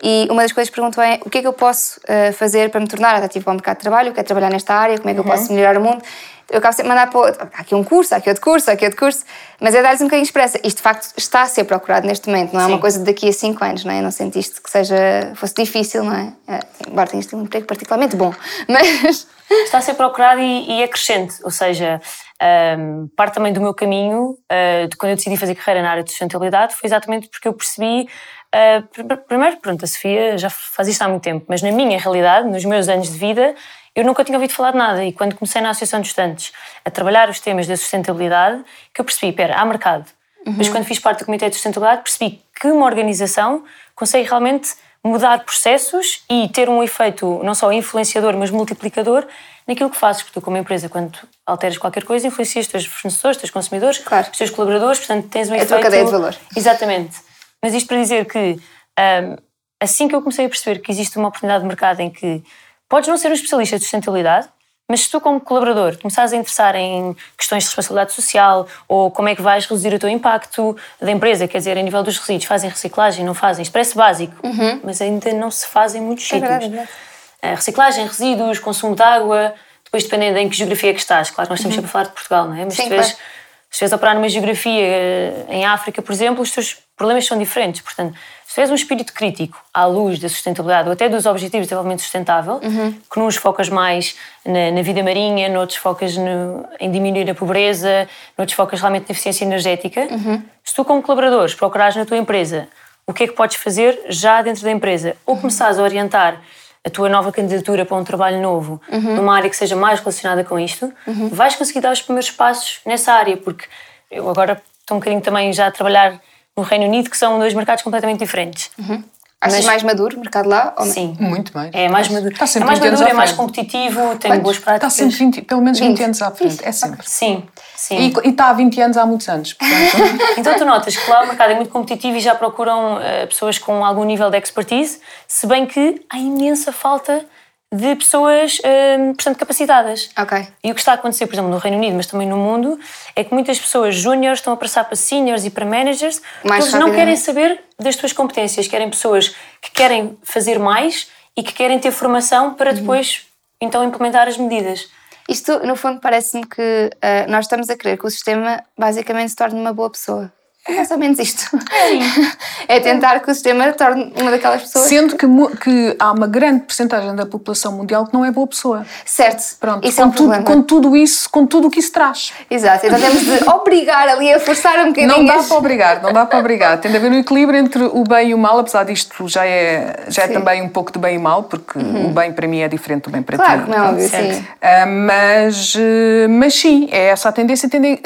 E uma das coisas que perguntam é o que é que eu posso fazer para me tornar atrativo para o mercado de trabalho, quero trabalhar nesta área, como é que uhum. eu posso melhorar o mundo eu acabo sempre de mandar para há aqui um curso, há aqui outro curso, há aqui outro curso, mas é dar-lhes um bocadinho expressa. Isto de facto está a ser procurado neste momento, não é Sim. uma coisa de daqui a 5 anos, não é? Eu não sentiste que seja, fosse difícil, não é? é embora tenha um emprego particularmente bom, mas. Está a ser procurado e, e é crescente, ou seja, um, parte também do meu caminho, uh, de quando eu decidi fazer carreira na área de sustentabilidade, foi exatamente porque eu percebi Uh, primeiro, pronto, a Sofia já faz isto há muito tempo, mas na minha realidade, nos meus anos de vida, eu nunca tinha ouvido falar de nada e quando comecei na Associação de Estudantes a trabalhar os temas da sustentabilidade, que eu percebi, espera, há mercado. Uhum. Mas quando fiz parte do Comitê de Sustentabilidade, percebi que uma organização consegue realmente mudar processos e ter um efeito não só influenciador, mas multiplicador naquilo que fazes. Porque tu, como empresa, quando alteras qualquer coisa, influencias os teus fornecedores, os teus consumidores, claro. os teus colaboradores, portanto tens um é efeito... a tua cadeia de valor. Exatamente. Mas isto para dizer que um, assim que eu comecei a perceber que existe uma oportunidade de mercado em que Podes não ser um especialista de sustentabilidade, mas se tu, como colaborador, começares a interessar em questões de responsabilidade social ou como é que vais reduzir o teu impacto da empresa, quer dizer, a nível dos resíduos, fazem reciclagem, não fazem? Isto parece básico, uhum. mas ainda não se faz em muitos é sítios. Verdade. Uh, reciclagem, resíduos, consumo de água, depois dependendo em que geografia é que estás. Claro, nós estamos uhum. sempre a falar de Portugal, não é? Mas Sim, se estiveres a operar numa geografia eh, em África, por exemplo, os teus problemas são diferentes. Portanto, se és um espírito crítico à luz da sustentabilidade ou até dos Objetivos de Desenvolvimento Sustentável, uhum. que nos focas mais na, na vida marinha, noutros focas no, em diminuir a pobreza, noutros focas realmente na eficiência energética, uhum. se tu, como colaboradores, procurares na tua empresa o que é que podes fazer já dentro da empresa ou uhum. começares a orientar a tua nova candidatura para um trabalho novo uhum. numa área que seja mais relacionada com isto, uhum. vais conseguir dar os primeiros passos nessa área, porque eu agora estou um bocadinho também já a trabalhar no Reino Unido, que são dois mercados completamente diferentes. Uhum. Achas Mas, mais maduro o mercado lá? Ou sim. Muito mais. É mais maduro. Está sempre é mais maduro, é mais competitivo, tem boas práticas. Está sempre 20, pelo menos 20, 20 anos à frente. É sempre. Sim, sim. E, e, está há 20 anos há muitos anos. Portanto... então tu notas que lá o mercado é muito competitivo e já procuram uh, pessoas com algum nível de expertise, se bem que há imensa falta de pessoas, hum, portanto, capacitadas. Ok. E o que está a acontecer, por exemplo, no Reino Unido, mas também no mundo, é que muitas pessoas júniores estão a passar para seniors e para managers, mais eles não querem saber das tuas competências, querem pessoas que querem fazer mais e que querem ter formação para uhum. depois, uhum. então, implementar as medidas. Isto, no fundo, parece-me que uh, nós estamos a querer que o sistema basicamente se torne uma boa pessoa. É mais ou menos isto. É tentar que o sistema torne uma daquelas pessoas. Sendo que, que há uma grande porcentagem da população mundial que não é boa pessoa. Certo. Pronto. Isso com, é um tudo, com tudo isso, com tudo o que isso traz. Exato. Então temos de obrigar ali a forçar um bocadinho. Não dá para obrigar, não dá para obrigar. Tem de haver um equilíbrio entre o bem e o mal, apesar disto já é, já é também um pouco de bem e mal, porque uhum. o bem para mim é diferente do bem para claro, ti. Claro, não, óbvio, sim. Uh, mas, uh, mas sim, é essa a tendência. Tendem,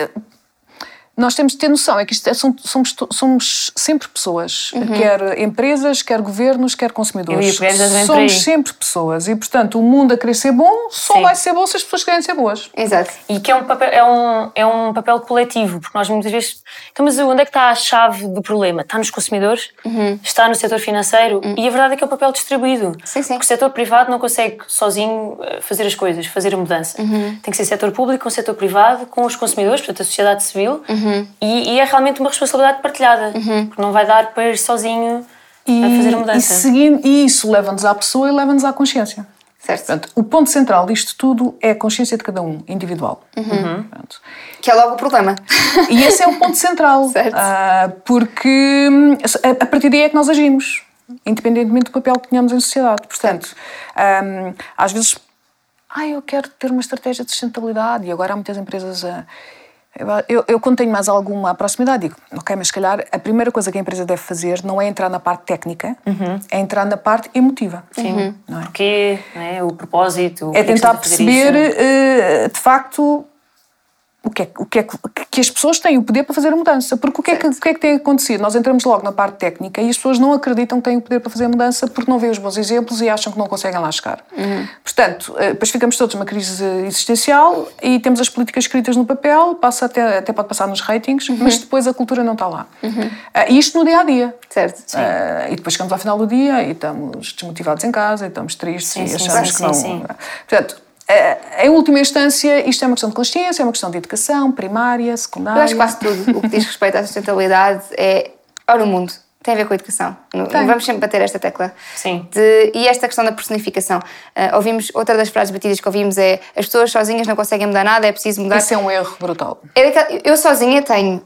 nós temos de ter noção, é que isto é, somos, somos sempre pessoas, uhum. quer empresas, quer governos, quer consumidores. Somos sempre pessoas e, portanto, o mundo a querer ser bom só Sim. vai ser bom se as pessoas querem ser boas. Exato. E que é um papel, é um, é um papel coletivo, porque nós muitas vezes. Então, mas onde é que está a chave do problema? Está nos consumidores? Uhum. Está no setor financeiro? Uhum. E a verdade é que é o papel distribuído. Sim, sim. Porque o setor privado não consegue sozinho eh, fazer as coisas, fazer a mudança. Uhum. Tem que ser setor público com o setor privado, com os consumidores, portanto, a sociedade civil, uhum E, e é realmente uma responsabilidade partilhada, porque não vai dar para ir sozinho E, a fazer a e, mudança. seguindo, e isso leva-nos à pessoa e leva-nos à consciência. Certo. Portanto, o ponto central disto tudo é a consciência de cada um, individual. Portanto, Que é logo o problema. E esse é o ponto central. Certo. Ah, porque a, a partir daí é que nós agimos, independentemente do papel que tenhamos em sociedade. Portanto, hum, às vezes, ah, eu quero ter uma estratégia de sustentabilidade e agora há muitas empresas a. Eu, eu, eu, quando tenho mais alguma proximidade, digo, ok, mas se calhar a primeira coisa que a empresa deve fazer não é entrar na parte técnica, é entrar na parte emotiva. Sim. Não é? Porquê, né? o propósito. É porque tentar perceber, eh, de facto, o que, é, o que é que, que as pessoas têm o poder para fazer a mudança. Porque o que, é que, o que é que tem acontecido? Nós entramos logo na parte técnica e as pessoas não acreditam que têm o poder para fazer a mudança porque não veem os bons exemplos e acham que não conseguem lá chegar. Portanto, eh, depois ficamos todos numa crise existencial e temos as políticas escritas no papel, passa até, até pode passar nos ratings, mas depois a cultura não está lá. Ah, E isto no dia a dia. Certo. Ah, e depois chegamos ao final do dia e estamos desmotivados em casa, e estamos tristes Sim, e sim, achamos sim, que não. sim, sim. Portanto, em última instância, isto é uma questão de consciência, é uma questão de educação primária, secundária. Eu acho que quase tudo o que diz respeito à sustentabilidade é. Ora, o mundo tem a ver com a educação. Tem. Vamos sempre bater esta tecla. Sim. De- e esta questão da personificação. Ah, ouvimos, outra das frases batidas que ouvimos é as pessoas sozinhas não conseguem mudar nada, é preciso mudar. Isso é um erro brutal. É eu sozinha tenho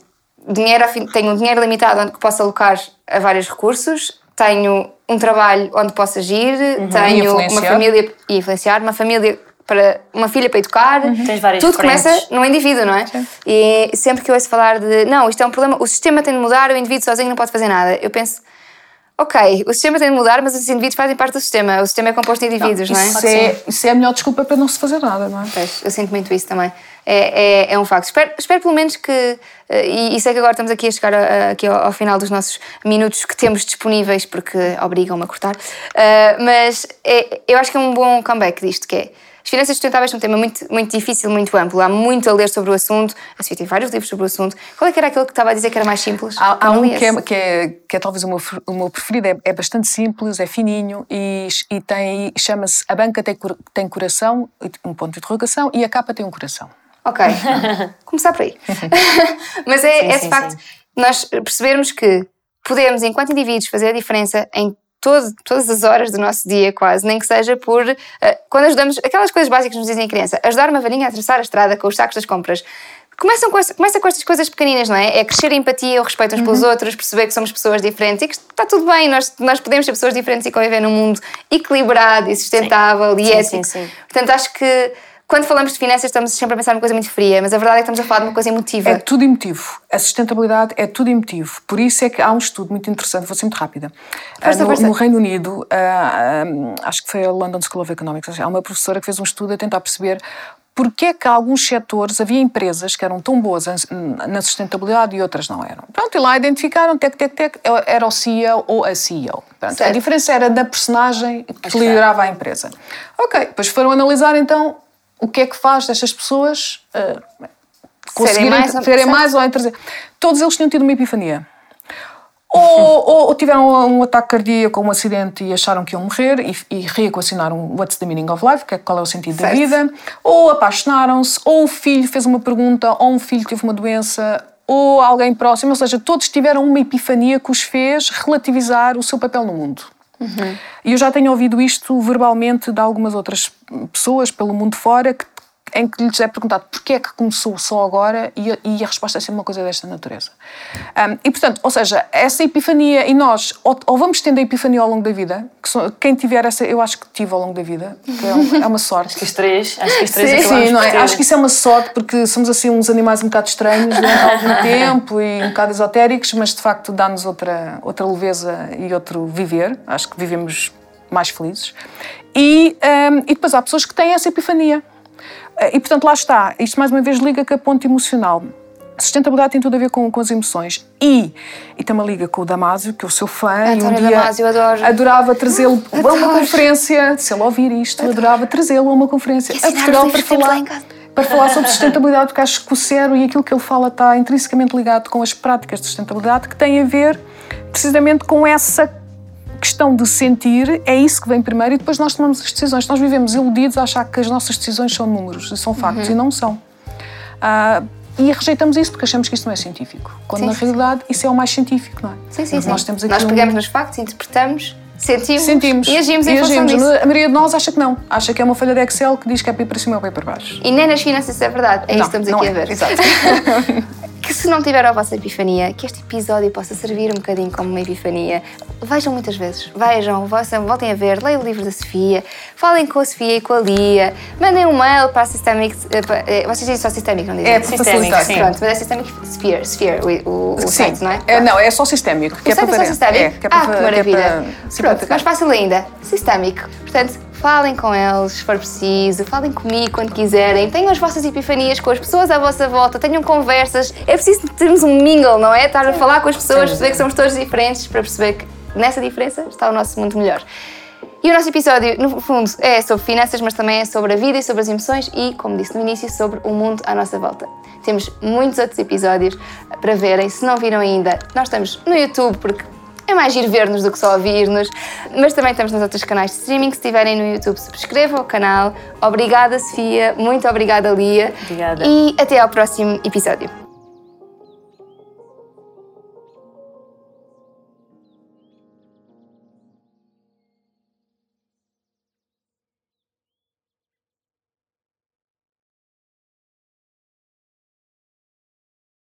dinheiro, tenho um dinheiro limitado onde posso alocar a vários recursos, tenho um trabalho onde posso agir, E tenho uma família e influenciar, uma família para uma filha para educar. Tens várias Tudo começa no indivíduo, não é? E sempre que eu ouço falar de não, isto é um problema, o sistema tem de mudar, o indivíduo sozinho não pode fazer nada. Eu penso, ok, o sistema tem de mudar, mas os indivíduos fazem parte do sistema. O sistema é composto de indivíduos, não, é? Isso, é, isso é a melhor desculpa para não se fazer nada, não é? Pois, eu sinto muito isso também. É, é, é um facto. Espero, espero pelo menos que. eh, E, e sei que agora estamos aqui a chegar a- a- aqui ao, ao final dos nossos minutos que temos disponíveis, porque obrigam-me a cortar. Eh, mas é- eu acho que é um bom comeback disto, que é. As finanças sustentáveis são um tema muito, muito difícil, muito amplo. Há muito a ler sobre o assunto. A Sofia tem vários livros sobre o assunto. Qual é que era aquele que estava a dizer que era mais simples? Há, há um que é, que, é, que é talvez o meu, o meu preferido, é, é bastante simples, é fininho e, e tem chama-se A Banca tem, tem Coração, um ponto de interrogação, e a capa tem um coração. Ok. Começar por aí. Mas é, Sim, é de sim, facto sim. nós percebermos que podemos, enquanto indivíduos, fazer a diferença em todo, todas as horas do nosso dia, quase, nem que seja por. eh, quando ajudamos. Aquelas coisas básicas que nos dizem a criança, ajudar uma varinha a atravessar a estrada com os sacos das compras. Começam com, começa com estas coisas pequeninas, não é? É crescer a empatia, o respeito uns pelos Uhum. outros, perceber que somos pessoas diferentes e que está tudo bem, nós, nós podemos ser pessoas diferentes e conviver num mundo equilibrado e sustentável e Sim, ético. sim, sim. Portanto, acho que quando falamos de finanças estamos sempre a pensar numa coisa muito fria, mas a verdade é que estamos a falar de uma coisa emotiva. É tudo emotivo. A sustentabilidade é tudo emotivo. Por isso é que há um estudo muito interessante, vou ser muito rápida. Força, Ah, no, força. no Reino Unido, ah, ah, acho que foi a London School of Economics, há uma professora que fez um estudo a tentar perceber porque é que alguns setores, havia empresas que eram tão boas na sustentabilidade e outras não eram. Pronto, e lá identificaram, tec, tec, tec, era o CEO ou a CEO. Pronto, a diferença era da personagem que que liderava a empresa. Ok, depois foram analisar então o que é que faz destas pessoas ah, conseguirem mais- terem certo. mais ou em trazer. Todos eles tinham tido uma epifania. Ou, ou- ou tiveram um ataque cardíaco ou um acidente e acharam que iam morrer e, e reequacionaram What's the meaning of life, que é qual é o sentido da Certo. vida, ou apaixonaram-se, ou o filho fez uma pergunta, ou um filho teve uma doença, ou alguém próximo, ou seja, todos tiveram uma epifania que os fez relativizar o seu papel no mundo. E eu já tenho ouvido isto verbalmente de algumas outras pessoas pelo mundo fora que, em que lhes é perguntado porquê é que começou só agora e a, e a resposta é sempre uma coisa desta natureza. Um, e portanto, ou seja, essa epifania, e nós, ou, ou vamos tendo a epifania ao longo da vida, que quem tiver essa, eu acho que tive ao longo da vida, que é, um- é uma sorte. Os três, acho que os três Sim, sim, não é? Acho que isso é uma sorte porque somos assim uns animais um bocado estranhos durante algum tempo e um bocado esotéricos, mas de facto dá-nos outra, outra leveza e outro viver. Acho que vivemos mais felizes. E, hum, e depois há pessoas que têm essa epifania. Eh, E portanto, lá está. Isto mais uma vez liga com a ponte emocional. A sustentabilidade tem tudo a ver com, com as emoções. E, e também liga com o Damásio, que eu sou fã. e um dia Damasio, adoro. adorava trazê-lo a uma Adoro. conferência. Se ele ouvir isto, adorava trazê-lo a uma conferência a Portugal para falar, para falar sobre sustentabilidade, porque acho que o cero e aquilo que ele fala está intrinsecamente ligado com as práticas de sustentabilidade que têm a ver precisamente com essa questão de sentir, é isso que vem primeiro e depois nós tomamos as decisões. Nós vivemos iludidos a achar que as nossas decisões são números e são factos e não são. Ah, e rejeitamos isso porque achamos que isso não é científico. Quando Sim, na realidade isso é o mais científico, não é? Sim, sim, Mas sim. Nós, temos aqui Nós um- pegamos nos factos, interpretamos, sentimos, sentimos e agimos em função agimos. disso. A maioria de nós acha que não. Acha que é uma folha de Excel que diz que é para para cima ou para para baixo. E nem nas finanças isso é verdade. É isso que Não, estamos não aqui é. a ver. Exato. se não tiver a vossa epifania, que este episódio possa servir um bocadinho como uma epifania. Vejam muitas vezes, vejam, voltem a ver, leiam o livro da Sofia, falem com a Sofia e com a Lia, mandem um mail para a Systemic. eh, para- eh, Vocês dizem só Systemic, não dizem? É, para Systemic, sim. Pronto, mas é Systemic Sphere, Sphere o, o, o Sim. site, não é? É, não, é só sistémico. que O site é só para- Systemic? É, que é para, ah, que que é maravilha. para Pronto, mais fácil ainda, Systemic. Portanto, falem com eles se for preciso, falem comigo quando quiserem, tenham as vossas epifanias com as pessoas à vossa volta, tenham conversas. É preciso termos um mingle, não é? Estar a falar com as pessoas, perceber que somos todos diferentes, para perceber que nessa diferença está o nosso mundo melhor. E o nosso episódio, no fundo, é sobre finanças, mas também é sobre a vida e sobre as emoções e, como disse no início, sobre o mundo à nossa volta. Temos muitos outros episódios para verem. Se não viram ainda, nós estamos no YouTube, porque é mais ir ver-nos do que só ouvir-nos, mas também estamos nos outros canais de streaming. Se estiverem no YouTube, subscrevam o canal. Obrigada, Sofia. Muito obrigada, Lia. Obrigada. E até ao próximo episódio.